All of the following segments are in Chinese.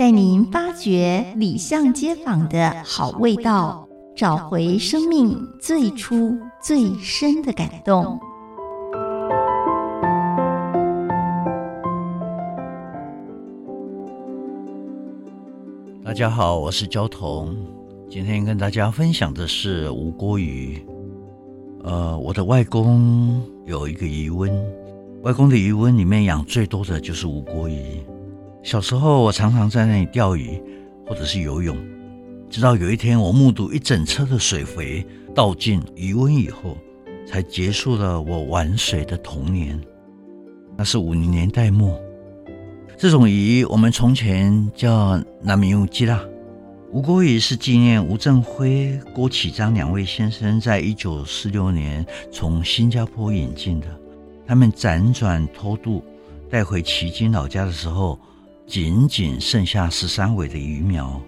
带您发掘里巷街坊的好味道，找回生命最初最深的感动。大家好，我是焦桐，今天跟大家分享的是吴郭鱼。呃，我的外公有一个鱼温，外公的鱼温里面养最多的就是吴郭鱼。小时候我常常在那里钓鱼或者是游泳，直到有一天我目睹一整车的水肥倒进鱼温以后，才结束了我玩水的童年。那是五零年代末。这种鱼，我们从前叫南米乌基拉。吴郭鱼是纪念吴振辉、郭启章两位先生在一九四六年从新加坡引进的。他们辗转偷渡带回旗津老家的时候，仅仅剩下十三尾的鱼苗，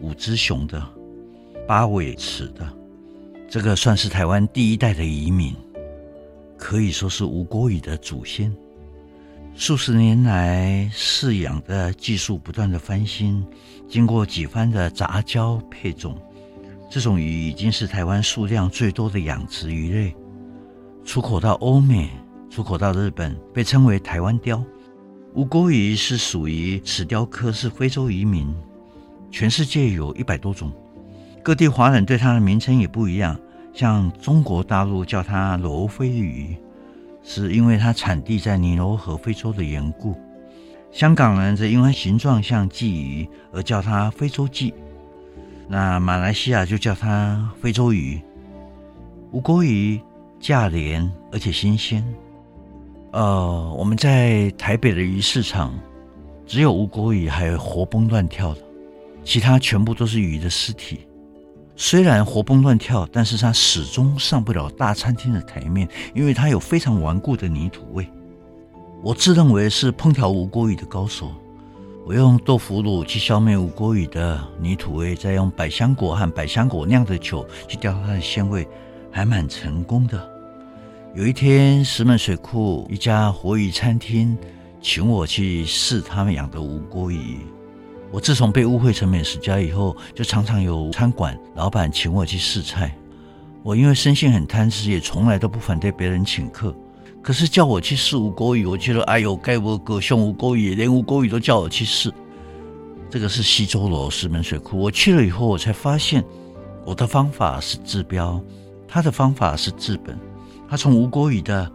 五只雄的，八尾雌的。这个算是台湾第一代的移民，可以说是吴郭鱼的祖先。数十年来，饲养的技术不断的翻新，经过几番的杂交配种，这种鱼已经是台湾数量最多的养殖鱼类，出口到欧美，出口到日本，被称为台湾鲷。吴郭鱼是属于齿鯛科，是非洲移民，全世界有一百多种，各地华人对它的名称也不一样，像中国大陆叫它罗非鱼。是因为它产地在尼罗河非洲的缘故，香港人则因为形状像鲫鱼而叫它非洲鲫，那马来西亚就叫它非洲鱼。吴郭鱼价廉而且新鲜，呃，我们在台北的鱼市场，只有吴郭鱼还活蹦乱跳的，其他全部都是鱼的尸体。虽然活蹦乱跳，但是它始终上不了大餐厅的台面，因为它有非常顽固的泥土味。我自认为是烹调吴郭鱼的高手，我用豆腐乳去消灭吴郭鱼的泥土味，再用百香果和百香果酿的酒去调它的鲜味，还蛮成功的。有一天，石门水库一家活鱼餐厅请我去试他们养的吴郭鱼。我自从被误会成美食家以后，就常常有餐馆老板请我去试菜。我因为生性很贪吃，也从来都不反对别人请客。可是叫我去试吴郭鱼，我觉得哎呦，该我哥兄吴郭鱼，连吴郭鱼都叫我去试。这个是西周楼石门水库，我去了以后，我才发现我的方法是治标，他的方法是治本。他从吴郭鱼的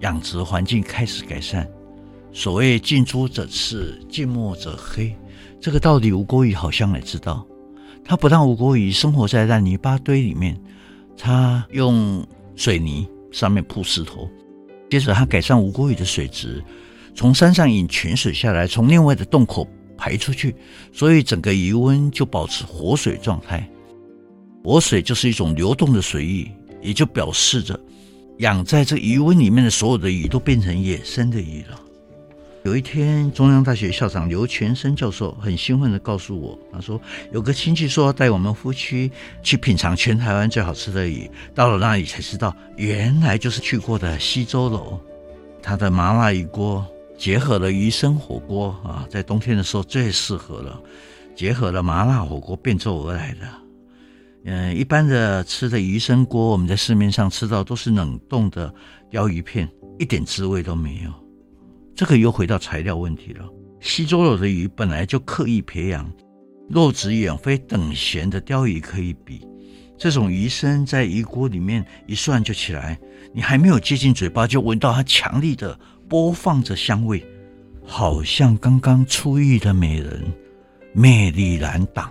养殖环境开始改善。所谓近朱者赤，近墨者黑。这个道理，吴郭鱼好像也知道。他不让吴郭鱼生活在烂泥巴堆里面，他用水泥上面铺石头。接着，他改善吴郭鱼的水质，从山上引泉水下来，从另外的洞口排出去，所以整个鱼温就保持活水状态。活水就是一种流动的水域，也就表示着养在这鱼温里面的所有的鱼都变成野生的鱼了。有一天，中央大学校长刘全生教授很兴奋地告诉我，他说有个亲戚说带我们夫妻去品尝全台湾最好吃的鱼。到了那里才知道，原来就是去过的溪州楼。他的麻辣鱼锅结合了鱼生火锅啊，在冬天的时候最适合了，结合了麻辣火锅变奏而来的。嗯，一般的吃的鱼生锅，我们在市面上吃到都是冷冻的鯛鱼片，一点滋味都没有。这个又回到材料问题了。西周有的鱼本来就刻意培养，肉质远非等闲的鯛鱼可以比。这种鱼生在鱼锅里面一涮就起来，你还没有接近嘴巴，就闻到它强力的播放着香味，好像刚刚出浴的美人，魅力难挡。